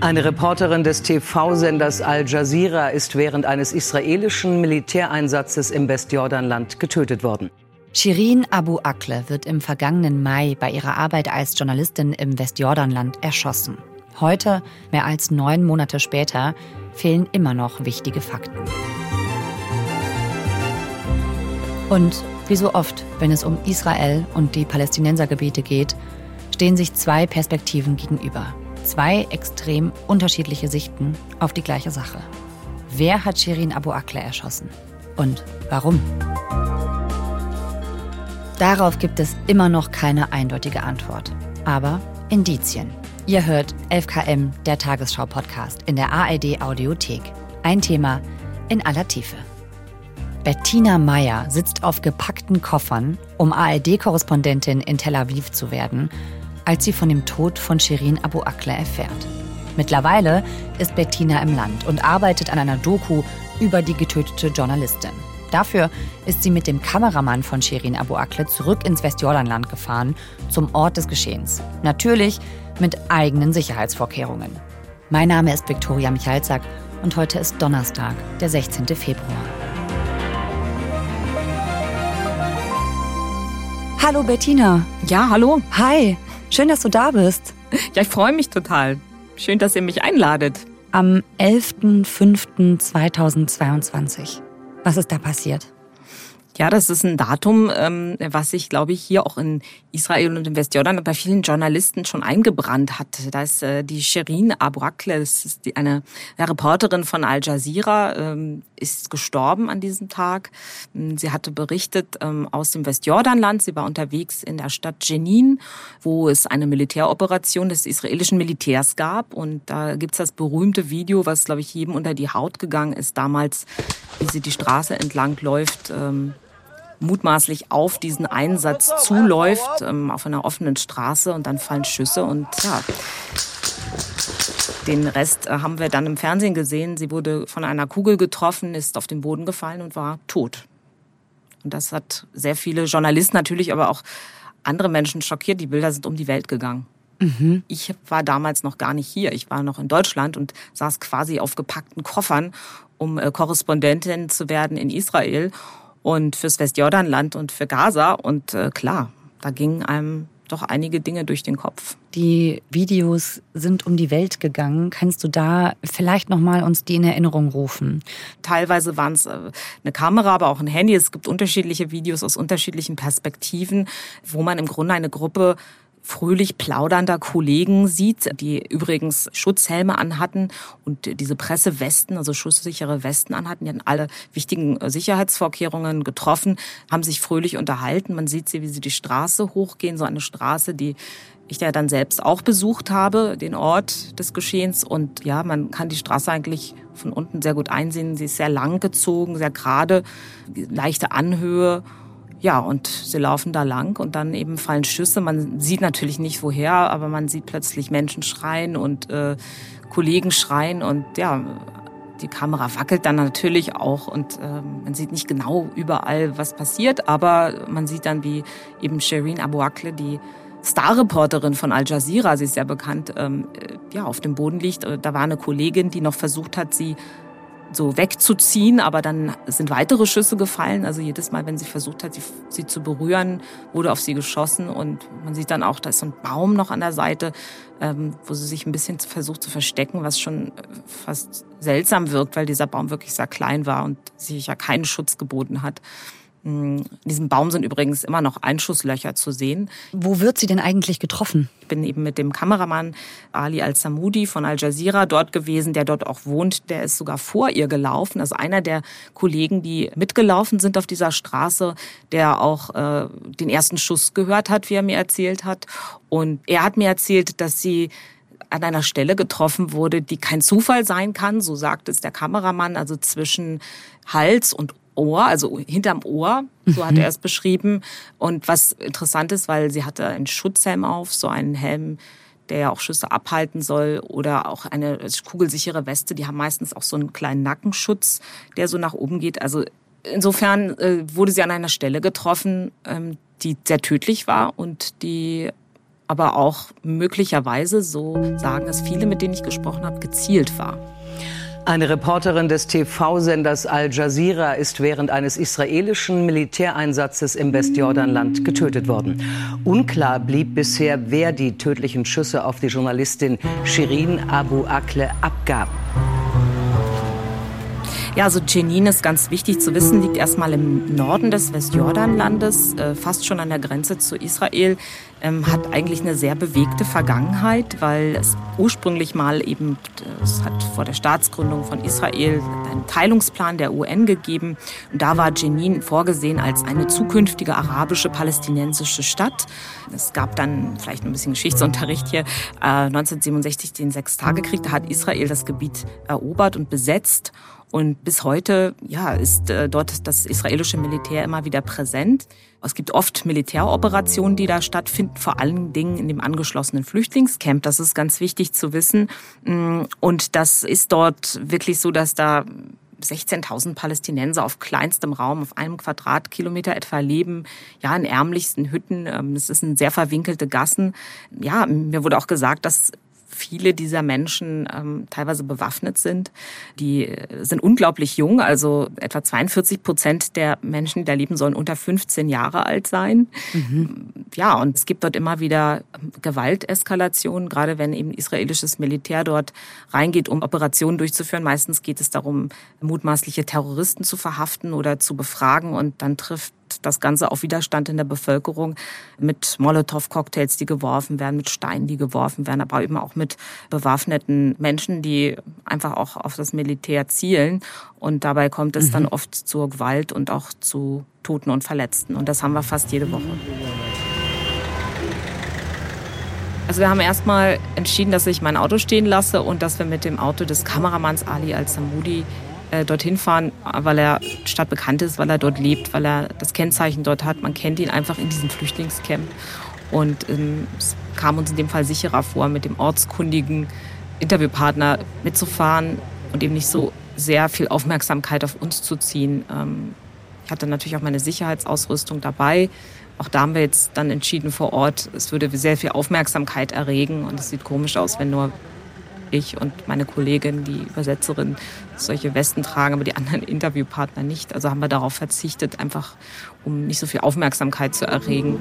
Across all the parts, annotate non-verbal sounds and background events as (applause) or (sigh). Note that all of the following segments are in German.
Eine Reporterin des TV-Senders Al Jazeera ist während eines israelischen Militäreinsatzes im Westjordanland getötet worden. Shirin Abu Akle wird im vergangenen Mai bei ihrer Arbeit als Journalistin im Westjordanland erschossen. Heute, mehr als neun Monate später, fehlen immer noch wichtige Fakten. Und wie so oft, wenn es um Israel und die Palästinensergebiete geht, stehen sich zwei Perspektiven gegenüber. Zwei extrem unterschiedliche Sichten auf die gleiche Sache. Wer hat Shirin Abu Akle erschossen? Und warum? Darauf gibt es immer noch keine eindeutige Antwort. Aber Indizien. Ihr hört 11KM, der Tagesschau-Podcast in der ARD Audiothek. Ein Thema in aller Tiefe. Bettina Meyer sitzt auf gepackten Koffern, um ARD-Korrespondentin in Tel Aviv zu werden als sie von dem Tod von Shirin Abu Akle erfährt. Mittlerweile ist Bettina im Land und arbeitet an einer Doku über die getötete Journalistin. Dafür ist sie mit dem Kameramann von Shirin Abu Akle zurück ins Westjordanland gefahren, zum Ort des Geschehens. Natürlich mit eigenen Sicherheitsvorkehrungen. Mein Name ist Viktoria Michalzack und heute ist Donnerstag, der 16. Februar. Hallo Bettina. Ja, hallo. Hi. Schön, dass du da bist. Ja, ich freue mich total. Schön, dass ihr mich einladet. Am 11.05.2022. Was ist da passiert? Ja, das ist ein Datum, ähm, was sich, glaube ich, hier auch in Israel und im Westjordan bei vielen Journalisten schon eingebrannt hat. Da ist äh, die Sherin Abu Akleh, das ist eine Reporterin von Al Jazeera, ähm, ist gestorben an diesem Tag. Ähm, sie hatte berichtet aus dem Westjordanland. Sie war unterwegs in der Stadt Jenin, wo es eine Militäroperation des israelischen Militärs gab. Und da gibt's das berühmte Video, was, glaube ich, jedem unter die Haut gegangen ist, damals, wie sie die Straße entlang läuft. Mutmaßlich auf diesen Einsatz zuläuft, ähm, auf einer offenen Straße und dann fallen Schüsse und ja. Den Rest äh, haben wir dann im Fernsehen gesehen. Sie wurde von einer Kugel getroffen, ist auf den Boden gefallen und war tot. Und das hat sehr viele Journalisten natürlich, aber auch andere Menschen schockiert. Die Bilder sind um die Welt gegangen. Mhm. Ich war damals noch gar nicht hier. Ich war noch in Deutschland und saß quasi auf gepackten Koffern, um äh, Korrespondentin zu werden in Israel und fürs Westjordanland und für Gaza. Und äh, klar, da gingen einem doch einige Dinge durch den Kopf. Die Videos sind um die Welt gegangen. Kannst du da vielleicht noch mal uns die in Erinnerung rufen? Teilweise waren es äh, eine Kamera, aber auch ein Handy. Es gibt unterschiedliche Videos aus unterschiedlichen Perspektiven, wo man im Grunde eine Gruppe fröhlich plaudernder Kollegen sieht, die übrigens Schutzhelme anhatten und diese Pressewesten, also schusssichere Westen anhatten. Die hatten alle wichtigen äh, Sicherheitsvorkehrungen getroffen, haben sich fröhlich unterhalten. Man sieht sie, wie sie die Straße hochgehen, so eine Straße, die ich ja dann selbst auch besucht habe, den Ort des Geschehens. Und ja, man kann die Straße eigentlich von unten sehr gut einsehen. Sie ist sehr lang gezogen, sehr gerade, leichte Anhöhe. Ja, und sie laufen da lang und dann eben fallen Schüsse. Man sieht natürlich nicht woher, aber man sieht plötzlich Menschen schreien und äh, Kollegen schreien und ja, die Kamera wackelt dann natürlich auch und äh, man sieht nicht genau überall, was passiert, aber man sieht dann, wie eben Shireen Abu Akleh, die Starreporterin von Al Jazeera, sie ist ja bekannt, ähm, äh, ja, auf dem Boden liegt. Da war eine Kollegin, die noch versucht hat, sie so wegzuziehen, aber dann sind weitere Schüsse gefallen. Also jedes Mal, wenn sie versucht hat, sie, sie, zu berühren, wurde auf sie geschossen und man sieht dann auch, da ist so ein Baum noch an der Seite, ähm, wo sie sich ein bisschen versucht zu verstecken, was schon äh, fast seltsam wirkt, weil dieser Baum wirklich sehr klein war und sich ja keinen Schutz geboten hat. In diesem Baum sind übrigens immer noch Einschusslöcher zu sehen. Wo wird sie denn eigentlich getroffen? Ich bin eben mit dem Kameramann Ali Al-Samoudi von Al Jazeera dort gewesen, der dort auch wohnt. Der ist sogar vor ihr gelaufen. Also einer der Kollegen, die mitgelaufen sind auf dieser Straße, der auch äh, den ersten Schuss gehört hat, wie er mir erzählt hat. Und er hat mir erzählt, dass sie an einer Stelle getroffen wurde, die kein Zufall sein kann, so sagt es der Kameramann, also zwischen Hals und Ohr, also hinterm Ohr, so hat mhm. er es beschrieben. Und was interessant ist, weil sie hatte einen Schutzhelm auf, so einen Helm, der ja auch Schüsse abhalten soll, oder auch eine kugelsichere Weste. Die haben meistens auch so einen kleinen Nackenschutz, der so nach oben geht. Also insofern äh, wurde sie an einer Stelle getroffen, ähm, die sehr tödlich war und die aber auch möglicherweise, so sagen es viele, mit denen ich gesprochen habe, gezielt war. Eine Reporterin des TV-Senders Al Jazeera ist während eines israelischen Militäreinsatzes im Westjordanland getötet worden. Unklar blieb bisher, wer die tödlichen Schüsse auf die Journalistin Shirin Abu Akle abgab. Ja, also Jenin ist ganz wichtig zu wissen, liegt erstmal im Norden des Westjordanlandes, äh, fast schon an der Grenze zu Israel, ähm, hat eigentlich eine sehr bewegte Vergangenheit, weil es ursprünglich mal eben, es hat vor der Staatsgründung von Israel einen Teilungsplan der UN gegeben. Und da war Jenin vorgesehen als eine zukünftige arabische palästinensische Stadt. Es gab dann vielleicht ein bisschen Geschichtsunterricht hier, äh, 1967 den Sechstagekrieg, da hat Israel das Gebiet erobert und besetzt und bis heute ja, ist äh, dort das israelische Militär immer wieder präsent. Es gibt oft Militäroperationen, die da stattfinden, vor allen Dingen in dem angeschlossenen Flüchtlingscamp. Das ist ganz wichtig zu wissen. Mm, und das ist dort wirklich so, dass da 16.000 Palästinenser auf kleinstem Raum, auf einem Quadratkilometer etwa leben, ja, in ärmlichsten Hütten. Ähm, es sind sehr verwinkelte Gassen. Ja, mir wurde auch gesagt, dass viele dieser Menschen ähm, teilweise bewaffnet sind. Die äh, sind unglaublich jung, also etwa 42 Prozent der Menschen, die da leben, sollen unter 15 Jahre alt sein. Mhm. Ja, und es gibt dort immer wieder ähm, Gewalteskalationen, gerade wenn eben israelisches Militär dort reingeht, um Operationen durchzuführen. Meistens geht es darum, mutmaßliche Terroristen zu verhaften oder zu befragen und dann trifft das Ganze auf Widerstand in der Bevölkerung mit Molotow-Cocktails, die geworfen werden, mit Steinen, die geworfen werden, aber eben auch mit bewaffneten Menschen, die einfach auch auf das Militär zielen. Und dabei kommt es mhm. dann oft zur Gewalt und auch zu Toten und Verletzten. Und das haben wir fast jede Woche. Also wir haben erstmal entschieden, dass ich mein Auto stehen lasse und dass wir mit dem Auto des Kameramanns Ali al-Samudi äh, dorthin fahren, weil er stadtbekannt ist, weil er dort lebt, weil er das Kennzeichen dort hat. Man kennt ihn einfach in diesem Flüchtlingscamp. Und ähm, es kam uns in dem Fall sicherer vor, mit dem ortskundigen Interviewpartner mitzufahren und eben nicht so sehr viel Aufmerksamkeit auf uns zu ziehen. Ähm, ich hatte natürlich auch meine Sicherheitsausrüstung dabei. Auch da haben wir jetzt dann entschieden vor Ort, es würde sehr viel Aufmerksamkeit erregen und es sieht komisch aus, wenn nur ich und meine Kollegin, die Übersetzerin, solche Westen tragen, aber die anderen (laughs) Interviewpartner nicht. Also haben wir darauf verzichtet, einfach um nicht so viel Aufmerksamkeit zu erregen.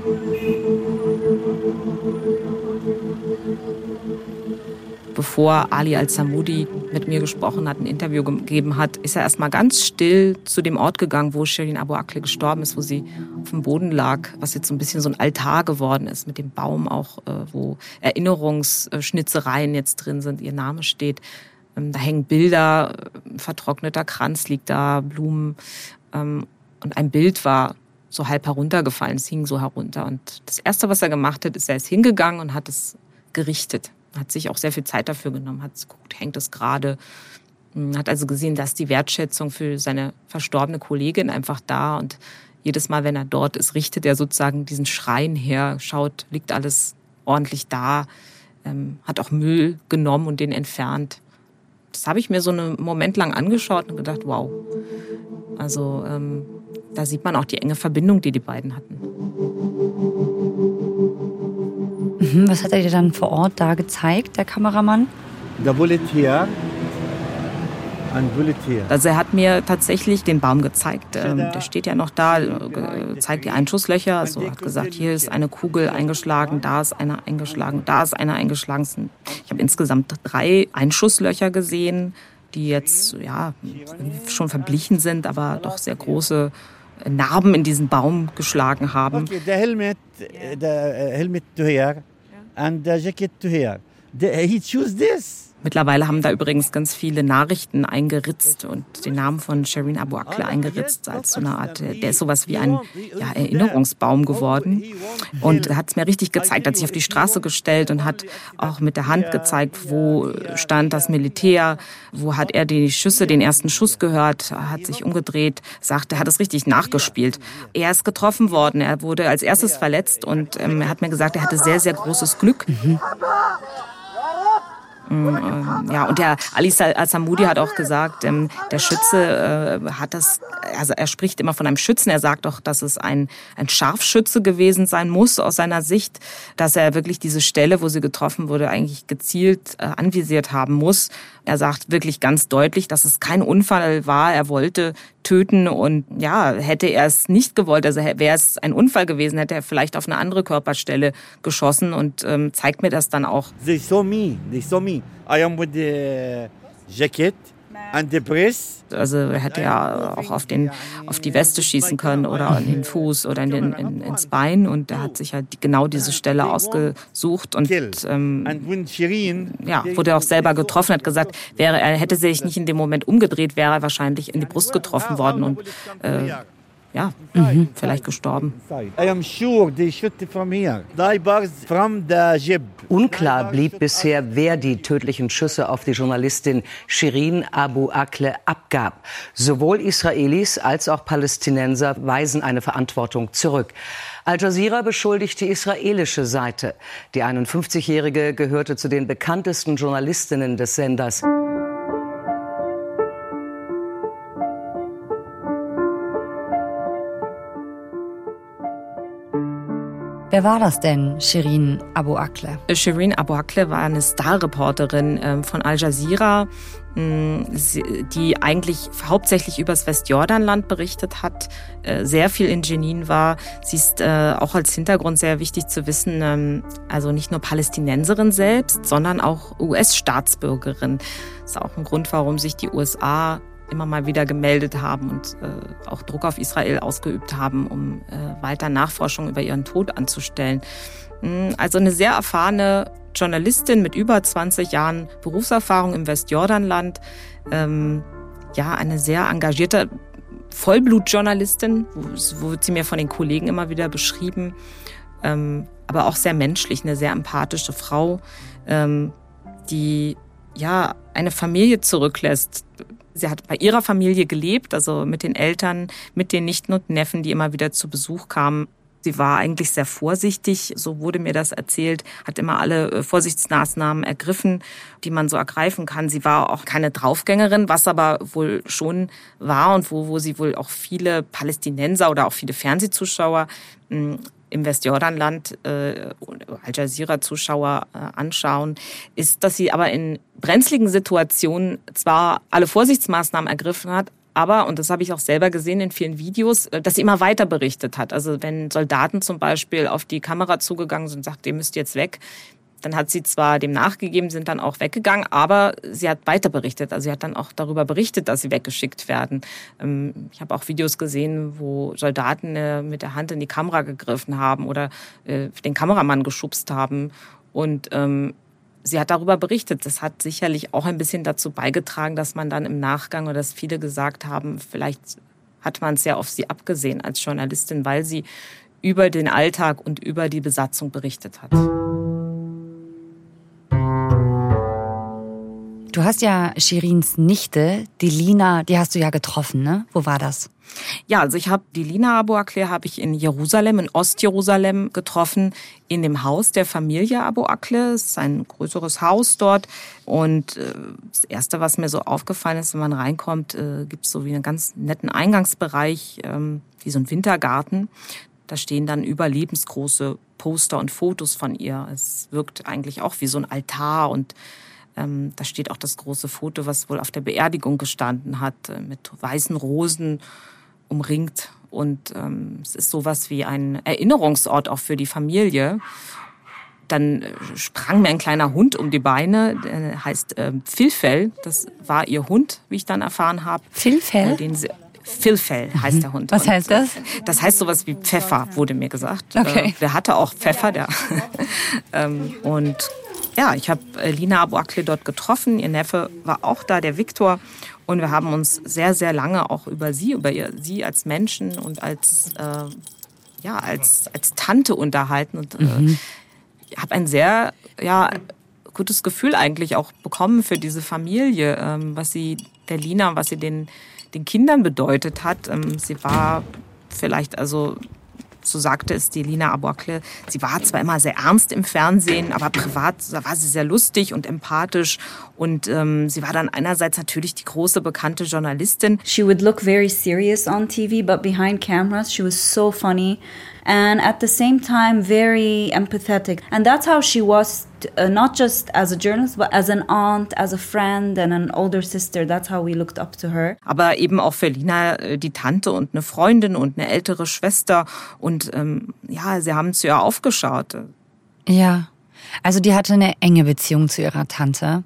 Bevor Ali al-Samudi mit mir gesprochen hat, ein Interview gegeben hat, ist er erstmal ganz still zu dem Ort gegangen, wo Shirin Abu Akleh gestorben ist, wo sie auf dem Boden lag, was jetzt so ein bisschen so ein Altar geworden ist, mit dem Baum auch, äh, wo Erinnerungsschnitzereien jetzt drin sind, ihr Name steht. Ähm, da hängen Bilder, ein vertrockneter Kranz liegt da, Blumen. Ähm, und ein Bild war so halb heruntergefallen, es hing so herunter. Und das Erste, was er gemacht hat, ist, er ist hingegangen und hat es gerichtet hat sich auch sehr viel Zeit dafür genommen, hat geguckt, hängt es gerade, hm, hat also gesehen, dass die Wertschätzung für seine verstorbene Kollegin einfach da und jedes Mal, wenn er dort ist, richtet er sozusagen diesen Schrein her, schaut, liegt alles ordentlich da, ähm, hat auch Müll genommen und den entfernt. Das habe ich mir so einen Moment lang angeschaut und gedacht, wow. Also ähm, da sieht man auch die enge Verbindung, die die beiden hatten. Mhm, was hat er dir dann vor Ort da gezeigt, der Kameramann? Der bullet here. Ein bullet here. Also er hat mir tatsächlich den Baum gezeigt. Ähm, der steht ja noch da, äh, zeigt die Einschusslöcher. Also er hat gesagt, hier ist eine Kugel eingeschlagen, da ist eine eingeschlagen, da ist eine eingeschlagen. Ich habe insgesamt drei Einschusslöcher gesehen, die jetzt ja schon verblichen sind, aber doch sehr große Narben in diesen Baum geschlagen haben. Okay, the helmet, the helmet here and the jacket to here. The, he choose this. Mittlerweile haben da übrigens ganz viele Nachrichten eingeritzt und den Namen von Shireen Abu Akleh eingeritzt als so eine Art, der ist sowas wie ein ja, Erinnerungsbaum geworden. Und hat es mir richtig gezeigt, hat sich auf die Straße gestellt und hat auch mit der Hand gezeigt, wo stand das Militär, wo hat er die Schüsse, den ersten Schuss gehört, hat sich umgedreht, sagt, er hat es richtig nachgespielt. Er ist getroffen worden, er wurde als erstes verletzt und ähm, er hat mir gesagt, er hatte sehr, sehr großes Glück. Mhm. Mm, ja, und der Ali Al-Samudi hat auch gesagt, ähm, der Schütze äh, hat das also er spricht immer von einem Schützen. Er sagt doch, dass es ein, ein Scharfschütze gewesen sein muss aus seiner Sicht, dass er wirklich diese Stelle, wo sie getroffen wurde, eigentlich gezielt äh, anvisiert haben muss. Er sagt wirklich ganz deutlich, dass es kein Unfall war. Er wollte töten und ja, hätte er es nicht gewollt, also wäre es ein Unfall gewesen, hätte er vielleicht auf eine andere Körperstelle geschossen und ähm, zeigt mir das dann auch. They saw me. They saw me. I am with the jacket. Also er hätte ja auch auf, den, auf die Weste schießen können oder an den Fuß oder in den, in, ins Bein. Und er hat sich halt genau diese Stelle ausgesucht und ähm, ja, wurde auch selber getroffen, hat gesagt, wäre er hätte sich nicht in dem Moment umgedreht, wäre er wahrscheinlich in die Brust getroffen worden. Und äh, ja, mhm, vielleicht gestorben. Unklar blieb bisher, wer die tödlichen Schüsse auf die Journalistin Shirin Abu Akleh abgab. Sowohl Israelis als auch Palästinenser weisen eine Verantwortung zurück. Al Jazeera beschuldigt die israelische Seite. Die 51-Jährige gehörte zu den bekanntesten Journalistinnen des Senders. Wer war das denn, Shirin Abu Akleh? Shirin Abu Akleh war eine Starreporterin ähm, von Al Jazeera, mm, die eigentlich hauptsächlich über das Westjordanland berichtet hat, äh, sehr viel in Jenin war. Sie ist äh, auch als Hintergrund sehr wichtig zu wissen, ähm, also nicht nur Palästinenserin selbst, sondern auch US-Staatsbürgerin. Das ist auch ein Grund, warum sich die USA immer mal wieder gemeldet haben und äh, auch Druck auf Israel ausgeübt haben, um äh, weiter Nachforschung über ihren Tod anzustellen. Mm, also eine sehr erfahrene Journalistin mit über 20 Jahren Berufserfahrung im Westjordanland. Ähm, ja, eine sehr engagierte Vollblutjournalistin, wo, wird sie mir von den Kollegen immer wieder beschrieben. Ähm, aber auch sehr menschlich, eine sehr empathische Frau, ähm, die ja eine Familie zurücklässt, Sie hat bei ihrer Familie gelebt, also mit den Eltern, mit den Nichten und Neffen, die immer wieder zu Besuch kamen. Sie war eigentlich sehr vorsichtig, so wurde mir das erzählt, hat immer alle äh, Vorsichtsmaßnahmen ergriffen, die man so ergreifen kann. Sie war auch keine Draufgängerin, was aber wohl schon war und wo, wo sie wohl auch viele Palästinenser oder auch viele Fernsehzuschauer hm, im Westjordanland äh, Al Jazeera-Zuschauer äh, anschauen, ist, dass sie aber in brenzligen Situationen zwar alle Vorsichtsmaßnahmen ergriffen hat, aber, und das habe ich auch selber gesehen in vielen Videos, äh, dass sie immer weiter berichtet hat. Also wenn Soldaten zum Beispiel auf die Kamera zugegangen sind und sagt, ihr müsst jetzt weg, dann hat sie zwar dem nachgegeben, sind dann auch weggegangen, aber sie hat weiter berichtet. Also sie hat dann auch darüber berichtet, dass sie weggeschickt werden. Ähm, ich habe auch Videos gesehen, wo Soldaten äh, mit der Hand in die Kamera gegriffen haben oder äh, den Kameramann geschubst haben. Und ähm, sie hat darüber berichtet. Das hat sicherlich auch ein bisschen dazu beigetragen, dass man dann im Nachgang oder dass viele gesagt haben, vielleicht hat man es ja auf sie abgesehen als Journalistin, weil sie über den Alltag und über die Besatzung berichtet hat. Du hast ja Shirins Nichte, die Lina, die hast du ja getroffen, ne? Wo war das? Ja, also ich habe die Lina Abu Akleh habe ich in Jerusalem, in Ostjerusalem getroffen, in dem Haus der Familie Abu Akleh. Es ist ein größeres Haus dort. Und äh, das Erste, was mir so aufgefallen ist, wenn man reinkommt, äh, gibt es so wie einen ganz netten Eingangsbereich, ähm, wie so ein Wintergarten. Da stehen dann überlebensgroße Poster und Fotos von ihr. Es wirkt eigentlich auch wie so ein Altar und ähm, da steht auch das große Foto, was wohl auf der Beerdigung gestanden hat, äh, mit weißen Rosen umringt. Und ähm, es ist sowas wie ein Erinnerungsort auch für die Familie. Dann äh, sprang mir ein kleiner Hund um die Beine, der heißt äh, Filfell. Das war ihr Hund, wie ich dann erfahren habe. Filfell? Filfell heißt der Hund. Was heißt das? Das heißt sowas wie Pfeffer, wurde mir gesagt. Okay. Äh, der hatte auch Pfeffer, der. (laughs) ähm, und ja, ich habe äh, Lina Abuakle dort getroffen. Ihr Neffe war auch da, der Viktor. Und wir haben uns sehr, sehr lange auch über sie, über ihr, sie als Menschen und als, äh, ja, als, als Tante unterhalten. Und äh, mhm. habe ein sehr ja, gutes Gefühl eigentlich auch bekommen für diese Familie, ähm, was sie der Lina, was sie den, den Kindern bedeutet hat. Ähm, sie war vielleicht also so sagte es die Lina Abouakle, sie war zwar immer sehr ernst im Fernsehen, aber privat war sie sehr lustig und empathisch. Und ähm, sie war dann einerseits natürlich die große bekannte Journalistin. She would look very serious on TV, but behind cameras she was so funny and at the same time very empathetic. And that's how she was, uh, not just as a journalist, but as an aunt, as a friend and an older sister. That's how we looked up to her. Aber eben auch für Lina äh, die Tante und eine Freundin und eine ältere Schwester. Und ähm, ja, sie haben zu ihr aufgeschaut. Ja, also die hatte eine enge Beziehung zu ihrer Tante.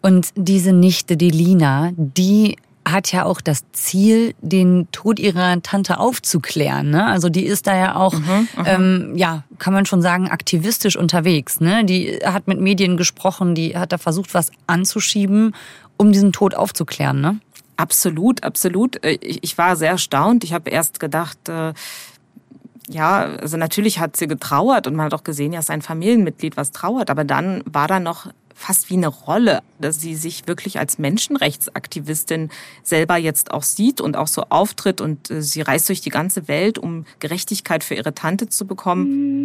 Und diese Nichte, die Lina, die hat ja auch das Ziel, den Tod ihrer Tante aufzuklären. Ne? Also die ist da ja auch, mhm, mhm, ähm, ja, kann man schon sagen, aktivistisch unterwegs. Ne? Die hat mit Medien gesprochen, die hat da versucht, was anzuschieben, um diesen Tod aufzuklären. Ne? Absolut, absolut. Äh, ich war sehr erstaunt. Ich habe erst gedacht, äh, ja, also natürlich hat sie getrauert und man hat auch gesehen, ja, sein Familienmitglied was trauert, aber dann war da noch fast wie eine Rolle, dass sie sich wirklich als Menschenrechtsaktivistin selber jetzt auch sieht und auch so auftritt und äh, sie reist durch die ganze Welt, um Gerechtigkeit für ihre Tante zu bekommen.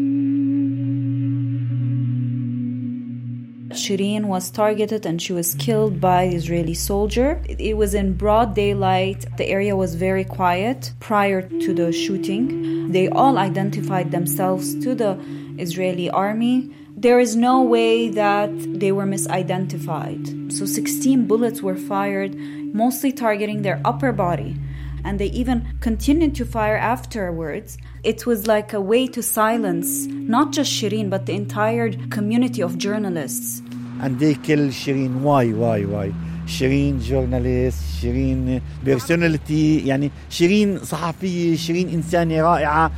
Shireen was targeted and she was killed by Israeli soldier. It was in broad daylight. The area was very quiet prior to the shooting. They all identified themselves to the Israeli army. there is no way that they were misidentified. So 16 bullets were fired, mostly targeting their upper body And they even continued to fire afterwards. It was like a way to silence not just Shireen, but the entire community of journalists. And they kill Shireen. Why, why, why? شيرين جورناليست شيرين بيرسوناليتي يعني شيرين صحفية شيرين إنسانة رائعة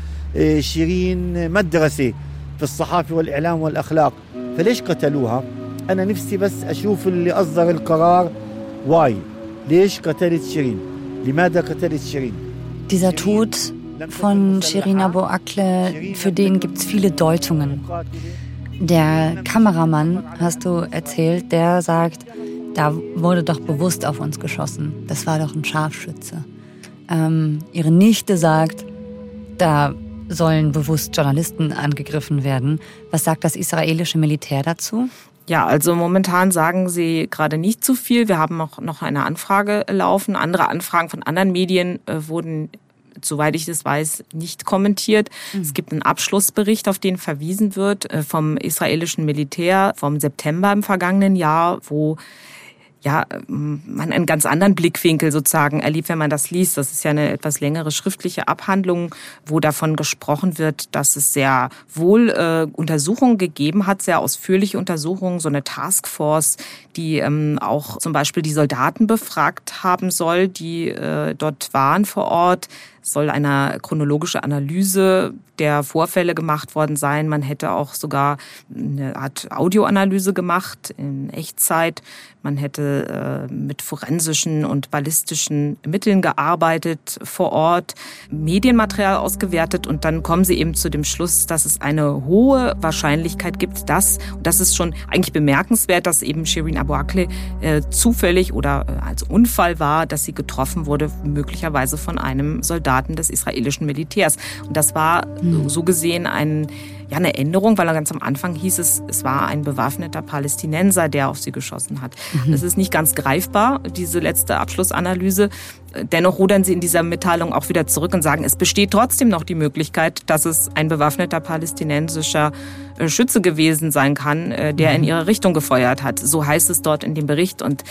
شيرين مدرسة في الصحافة والإعلام والأخلاق فليش قتلوها أنا نفسي بس أشوف اللي أصدر القرار واي ليش قتلت شيرين لماذا قتلت شيرين Dieser Tod von Shirin Abu Akle, für den gibt es viele Deutungen. Der Kameramann, hast du erzählt, der sagt, da wurde doch bewusst auf uns geschossen. Das war doch ein Scharfschütze. Ähm, ihre Nichte sagt, da sollen bewusst Journalisten angegriffen werden. Was sagt das israelische Militär dazu? Ja, also momentan sagen sie gerade nicht zu viel. Wir haben auch noch eine Anfrage laufen. Andere Anfragen von anderen Medien äh, wurden soweit ich das weiß, nicht kommentiert. Mhm. Es gibt einen Abschlussbericht, auf den verwiesen wird äh, vom israelischen Militär vom September im vergangenen Jahr, wo ja, man einen ganz anderen Blickwinkel sozusagen erlebt, wenn man das liest. Das ist ja eine etwas längere schriftliche Abhandlung, wo davon gesprochen wird, dass es sehr wohl äh, Untersuchungen gegeben hat, sehr ausführliche Untersuchungen, so eine Taskforce, die ähm, auch zum Beispiel die Soldaten befragt haben soll, die äh, dort waren vor Ort soll eine chronologische Analyse der Vorfälle gemacht worden sein. Man hätte auch sogar eine Art Audioanalyse gemacht in Echtzeit. Man hätte äh, mit forensischen und ballistischen Mitteln gearbeitet vor Ort, Medienmaterial ausgewertet und dann kommen sie eben zu dem Schluss, dass es eine hohe Wahrscheinlichkeit gibt, dass, und das ist schon eigentlich bemerkenswert, dass eben Shirin Abu Akleh äh, zufällig oder äh, als Unfall war, dass sie getroffen wurde, möglicherweise von einem Soldaten des israelischen Militärs. Und das war mhm. so gesehen ein, ja, eine Änderung, weil ganz am Anfang hieß es, es war ein bewaffneter Palästinenser, der auf sie geschossen hat. Mhm. Das ist nicht ganz greifbar, diese letzte Abschlussanalyse. Dennoch rudern sie in dieser Mitteilung auch wieder zurück und sagen, es besteht trotzdem noch die Möglichkeit, dass es ein bewaffneter palästinensischer äh, Schütze gewesen sein kann, äh, der in mhm. ihre Richtung gefeuert hat. So heißt es dort in dem Bericht und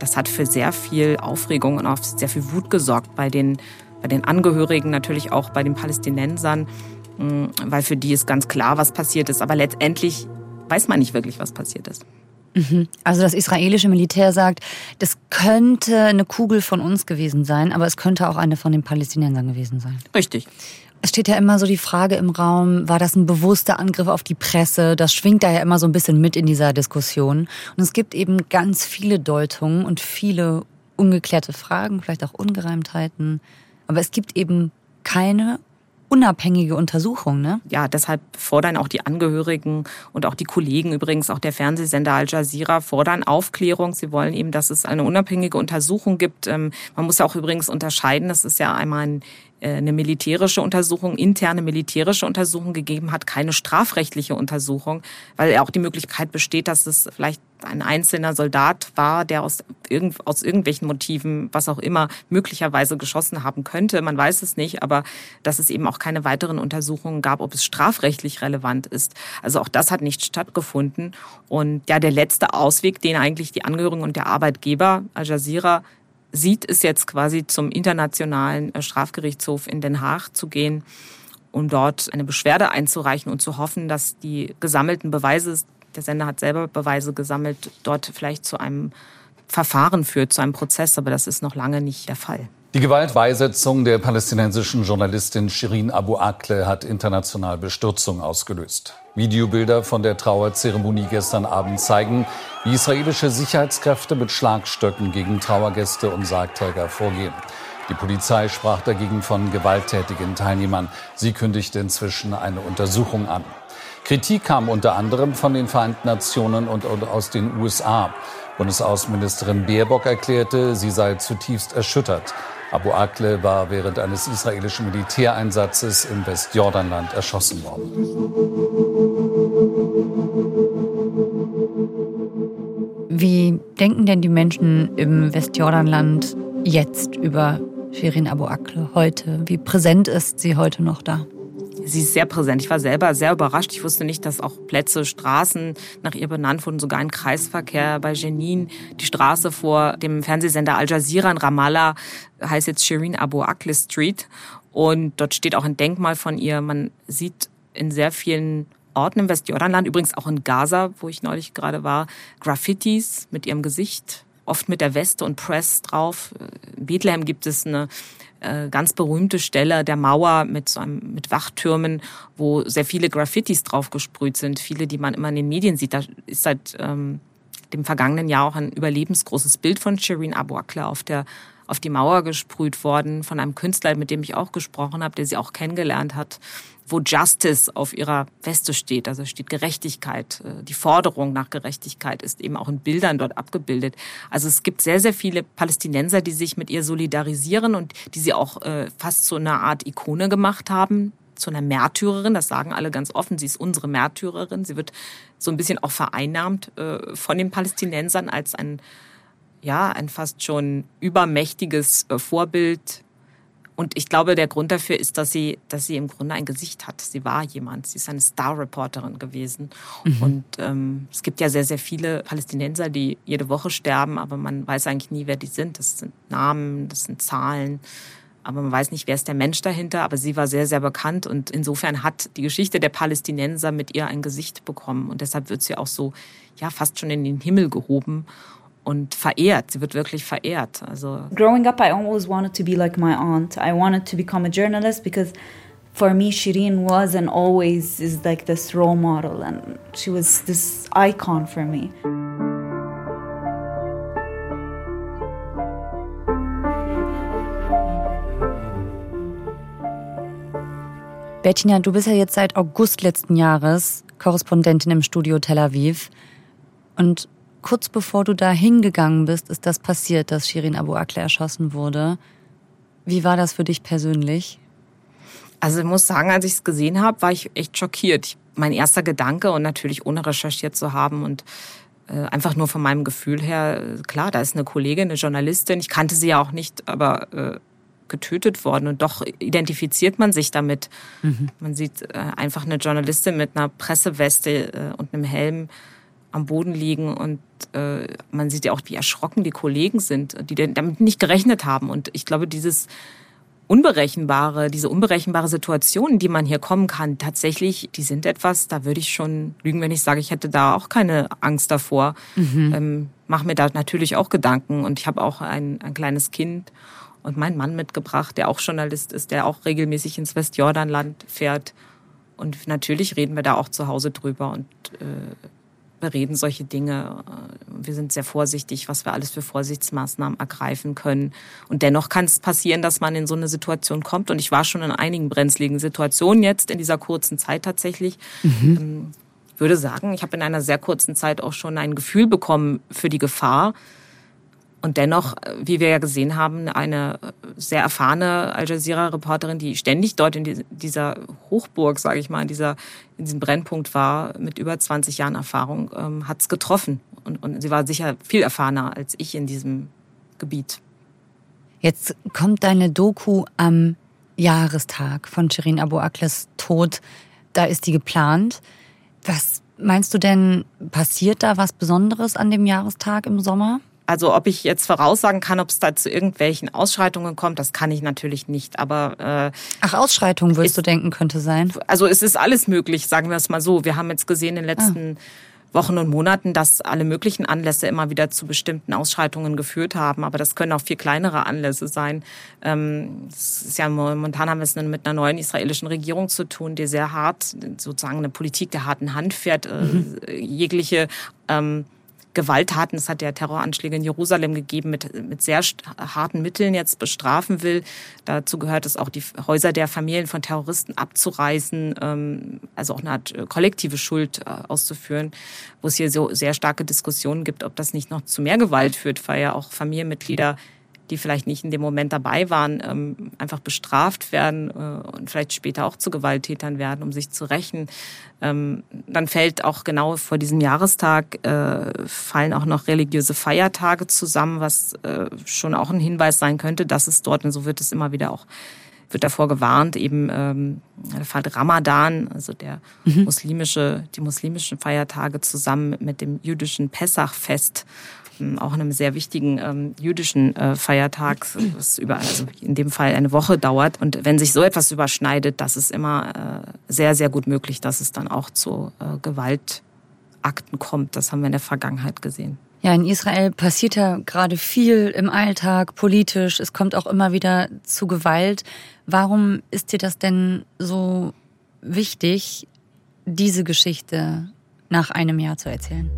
das hat für sehr viel Aufregung und auch sehr viel Wut gesorgt bei den, bei den Angehörigen, natürlich auch bei den Palästinensern. Mm, weil für die ist ganz klar, was passiert ist. Aber letztendlich weiß man nicht wirklich, was passiert ist. Mhm. Also das israelische Militär sagt, das könnte eine Kugel von uns gewesen sein, aber es könnte auch eine von den Palästinensern gewesen sein. Richtig. Es steht ja immer so die Frage im Raum, war das ein bewusster Angriff auf die Presse? Das schwingt da ja immer so ein bisschen mit in dieser Diskussion. Und es gibt eben ganz viele Deutungen und viele ungeklärte Fragen, vielleicht auch Ungereimtheiten. Aber es gibt eben keine unabhängige Untersuchung, ne? Ja, deshalb fordern auch die Angehörigen und auch die Kollegen übrigens, auch der Fernsehsender Al Jazeera fordern Aufklärung. Sie wollen eben, dass es eine unabhängige Untersuchung gibt. Ähm, man muss ja auch übrigens unterscheiden, das ist ja einmal ein äh, eine militärische Irgendung, interne militärische Untersuchung gegeben hat, keine strafrechtliche Untersuchung, weil auch die Möglichkeit besteht, dass es vielleicht ein einzelner Soldat war, der aus, irgend, aus irgendwelchen Motiven, was auch immer, möglicherweise geschossen haben könnte. Man weiß es nicht, aber dass es eben auch keine weiteren Untersuchungen gab, ob es strafrechtlich relevant ist. Also auch das hat nicht stattgefunden. Und ja, der letzte Ausweg, den eigentlich die Angehörigen und der Arbeitgeber Al Jazeera sieht, ist jetzt quasi zum Internationalen äh, Strafgerichtshof in Den Haag zu gehen, um dort eine Beschwerde einzureichen und zu hoffen, dass die gesammelten Beweise, der Sender hat selber Beweise gesammelt, dort vielleicht zu einem Verfahren führt, zu einem Prozess, aber das ist noch lange nicht der Fall. Die Gewaltbeisetzung der palästinensischen Journalistin Shirin Abu Akleh hat international Bestürzung ausgelöst. Videobilder von der Trauerzeremonie gestern Abend zeigen, wie israelische Sicherheitskräfte mit Schlagstöcken gegen Trauergäste und Sargträger vorgehen. Die Polizei sprach dagegen von gewalttätigen Teilnehmern. Sie kündigte inzwischen eine Untersuchung an. Kritik kam unter anderem von den Vereinten Nationen und aus den USA. Bundesaußenministerin Baerbock erklärte, sie sei zutiefst erschüttert. Abu Akleh war während eines israelischen Militäreinsatzes im Westjordanland erschossen worden. Wie denken denn die Menschen im Westjordanland jetzt über Shirin Abu Akleh heute? Wie präsent ist sie heute noch da? Sie ist sehr präsent. Ich war selber sehr überrascht. Ich wusste nicht, dass auch Plätze, Straßen nach ihr benannt wurden, sogar ein Kreisverkehr bei Jenin. Die Straße vor dem Fernsehsender Al Jazeera in Ramallah heißt jetzt Shirin Abu Akleh Street. Und dort steht auch ein Denkmal von ihr. Man sieht in sehr vielen Orten im Westjordanland, übrigens auch in Gaza, wo ich neulich gerade war, Graffitis mit ihrem Gesicht, oft mit der Weste und Press drauf. In Bethlehem gibt es eine äh, ganz berühmte Stelle der Mauer mit so einem, mit Wachtürmen, wo sehr viele Graffitis drauf gesprüht sind, viele, die man immer in den Medien sieht. Da ist seit ähm, dem vergangenen Jahr auch ein überlebensgroßes Bild von Shireen Abu Akleh auf der auf die Mauer gesprüht worden von einem Künstler, mit dem ich auch gesprochen habe, der sie auch kennengelernt hat, wo Justice auf ihrer Weste steht, also steht Gerechtigkeit. Äh, die Forderung nach Gerechtigkeit ist eben auch in Bildern dort abgebildet. Also es gibt sehr, sehr viele Palästinenser, die sich mit ihr solidarisieren und die sie auch äh, fast zu einer Art Ikone gemacht haben, zu einer Märtyrerin. Das sagen alle ganz offen. Sie ist unsere Märtyrerin. Sie wird so ein bisschen auch vereinnahmt äh, von den Palästinensern als ein ja, ein fast schon übermächtiges äh, Vorbild. Und ich glaube, der Grund dafür ist, dass sie, dass sie im Grunde ein Gesicht hat. Sie war jemand. Sie ist eine Star-Reporterin gewesen. Mhm. Und ähm, es gibt ja sehr, sehr viele Palästinenser, die jede Woche sterben, aber man weiß eigentlich nie, wer die sind. Das sind Namen, das sind Zahlen. Aber man weiß nicht, wer ist der Mensch dahinter. Aber sie war sehr, sehr bekannt. Und insofern hat die Geschichte der Palästinenser mit ihr ein Gesicht bekommen. Und deshalb wird sie auch so, ja, fast schon in den Himmel gehoben und verehrt. Sie wird wirklich verehrt. Also Growing up, I always wanted to be like my aunt. I wanted to become a journalist because for me, Shireen was and always is like this role model, and she was this icon for me. Bettina, du bist ja jetzt seit August letzten Jahres Korrespondentin im Studio Tel Aviv. Und kurz bevor du da hingegangen bist, ist das passiert, dass Shirin Abu Akleh erschossen wurde. Wie war das für dich persönlich? Also ich muss sagen, als ich es gesehen habe, war ich echt schockiert. Mein erster Gedanke und natürlich ohne recherchiert zu haben und äh, einfach nur von meinem Gefühl her, klar, da ist eine Kollegin, eine Journalistin. Ich kannte sie ja auch nicht, aber äh, getötet worden und doch identifiziert man sich damit. Mhm. Man sieht äh, einfach eine Journalistin mit einer Presseweste äh, und einem Helm am Boden liegen und äh, man sieht ja auch, wie erschrocken die Kollegen sind, die damit nicht gerechnet haben. Und ich glaube, dieses unberechenbare, diese unberechenbare Situation, die man hier kommen kann, tatsächlich, die sind etwas, da würde ich schon lügen, wenn ich sage, ich hätte da auch keine Angst davor. Mhm. Ähm, Mache mir da natürlich auch Gedanken und ich habe auch ein, ein kleines Kind und meinen Mann mitgebracht, der auch Journalist ist, der auch regelmäßig ins Westjordanland fährt. Und natürlich reden wir da auch zu Hause drüber und äh, bereden solche Dinge. Wir sind sehr vorsichtig, was wir alles für Vorsichtsmaßnahmen ergreifen können. Und dennoch kann es passieren, dass man in so eine Situation kommt. Und ich war schon in einigen brenzligen Situationen jetzt in dieser kurzen Zeit tatsächlich. Mhm. Ähm, würde sagen, ich habe in einer sehr kurzen Zeit auch schon ein Gefühl bekommen für die Gefahr. Und dennoch, äh, wie wir ja gesehen haben, eine sehr erfahrene Al Jazeera-Reporterin, die ständig dort in dieser Hochburg, sage ich mal, in, dieser, in diesem Brennpunkt war, mit über 20 Jahren Erfahrung, ähm, hat es getroffen. Und, und sie war sicher viel erfahrener als ich in diesem Gebiet. Jetzt kommt deine Doku am Jahrestag von Shirin Abu Akles Tod. Da ist die geplant. Was meinst du denn, passiert da was Besonderes an dem Jahrestag im Sommer? Also ob ich jetzt voraussagen kann, ob es da zu irgendwelchen Ausschreitungen kommt, das kann ich natürlich nicht. Aber äh, ach Ausschreitungen würdest du denken könnte sein? Also es ist alles möglich, sagen wir es mal so. Wir haben jetzt gesehen in den letzten ah. Wochen und Monaten, dass alle möglichen Anlässe immer wieder zu bestimmten Ausschreitungen geführt haben. Aber das können auch viel kleinere Anlässe sein. Ähm, ist ja momentan haben wir es mit einer neuen israelischen Regierung zu tun, die sehr hart sozusagen eine Politik der harten Hand fährt, äh, mhm. jegliche ähm, Gewalttaten, es hat ja Terroranschläge in Jerusalem gegeben, mit, mit sehr harten Mitteln jetzt bestrafen will. Dazu gehört es auch, die Häuser der Familien von Terroristen abzureißen, ähm, also auch eine Art äh, kollektive Schuld äh, auszuführen, wo es hier so sehr starke Diskussionen gibt, ob das nicht noch zu mehr Gewalt führt, weil ja auch Familienmitglieder die vielleicht nicht in dem Moment dabei waren, ähm, einfach bestraft werden äh, und vielleicht später auch zu Gewalttätern werden, um sich zu rächen. Ähm, dann fällt auch genau vor diesem Jahrestag äh, fallen auch noch religiöse Feiertage zusammen, was äh, schon auch ein Hinweis sein könnte, dass es dort, und so wird es immer wieder auch wird davor gewarnt, eben ähm, Fall Ramadan, also der mhm. muslimische, die muslimischen Feiertage zusammen mit dem jüdischen Pessachfest auch einem sehr wichtigen ähm, jüdischen äh, Feiertag, was über, also in dem Fall eine Woche dauert. Und wenn sich so etwas überschneidet, das ist immer äh, sehr, sehr gut möglich, dass es dann auch zu äh, Gewaltakten kommt. Das haben wir in der Vergangenheit gesehen. Ja, in Israel passiert ja gerade viel im Alltag, politisch. Es kommt auch immer wieder zu Gewalt. Warum ist dir das denn so wichtig, diese Geschichte nach einem Jahr zu erzählen?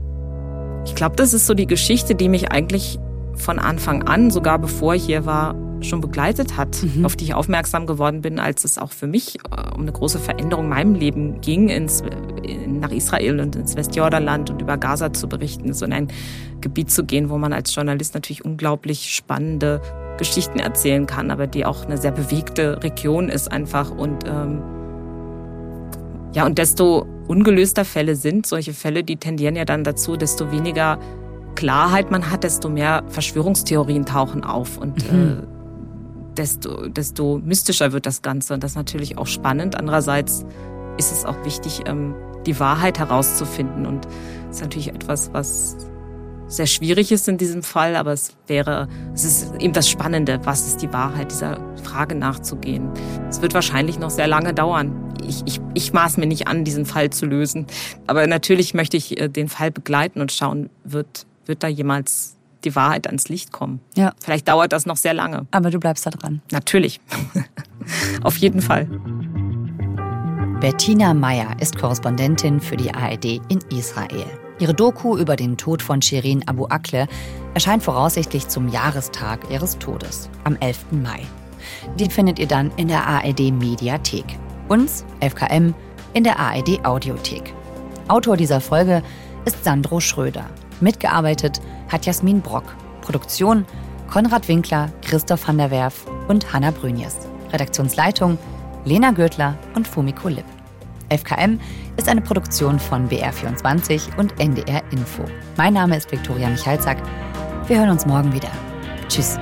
Ich glaube, das ist so die Geschichte, die mich eigentlich von Anfang an, sogar bevor ich hier war, schon begleitet hat, mhm. auf die ich aufmerksam geworden bin, als es auch für mich äh, um eine große Veränderung in meinem Leben ging, ins, nach Israel und ins Westjordanland und über Gaza zu berichten, so in ein Gebiet zu gehen, wo man als Journalist natürlich unglaublich spannende Geschichten erzählen kann, aber die auch eine sehr bewegte Region ist einfach und ähm, ja, und desto ungelöster Fälle sind, solche Fälle, die tendieren ja dann dazu, desto weniger Klarheit man hat, desto mehr Verschwörungstheorien tauchen auf und mhm. äh, desto, desto mystischer wird das Ganze. Und das ist natürlich auch spannend. Andererseits ist es auch wichtig, ähm, die Wahrheit herauszufinden. Und das ist natürlich etwas, was sehr schwierig ist in diesem Fall, aber es wäre, es ist eben das Spannende, was ist die Wahrheit, dieser Frage nachzugehen. Es wird wahrscheinlich noch sehr lange dauern. Ich, ich, ich maß mir nicht an, diesen Fall zu lösen. Aber natürlich möchte ich äh, den Fall begleiten und schauen, wird, wird da jemals die Wahrheit ans Licht kommen. Ja. Vielleicht dauert das noch sehr lange. Aber du bleibst da dran. Natürlich. (laughs) Auf jeden Fall. Bettina Meyer ist Korrespondentin für die ARD in Israel. Ihre Doku über den Tod von Shirin Abu Akle erscheint voraussichtlich zum Jahrestag ihres Todes, am 11. Mai. Die findet ihr dann in der ARD Mediathek. Uns, FKM, in der ARD Audiothek. Autor dieser Folge ist Sandro Schröder. Mitgearbeitet hat Jasmin Brock. Produktion Konrad Winkler, Christoph van der Werf und Hanna Brünjes. Redaktionsleitung Lena Gürtler und Fumiko Lipp. FKM ist eine Produktion von BR24 und NDR Info. Mein Name ist Viktoria Michalzack. Wir hören uns morgen wieder. Tschüss.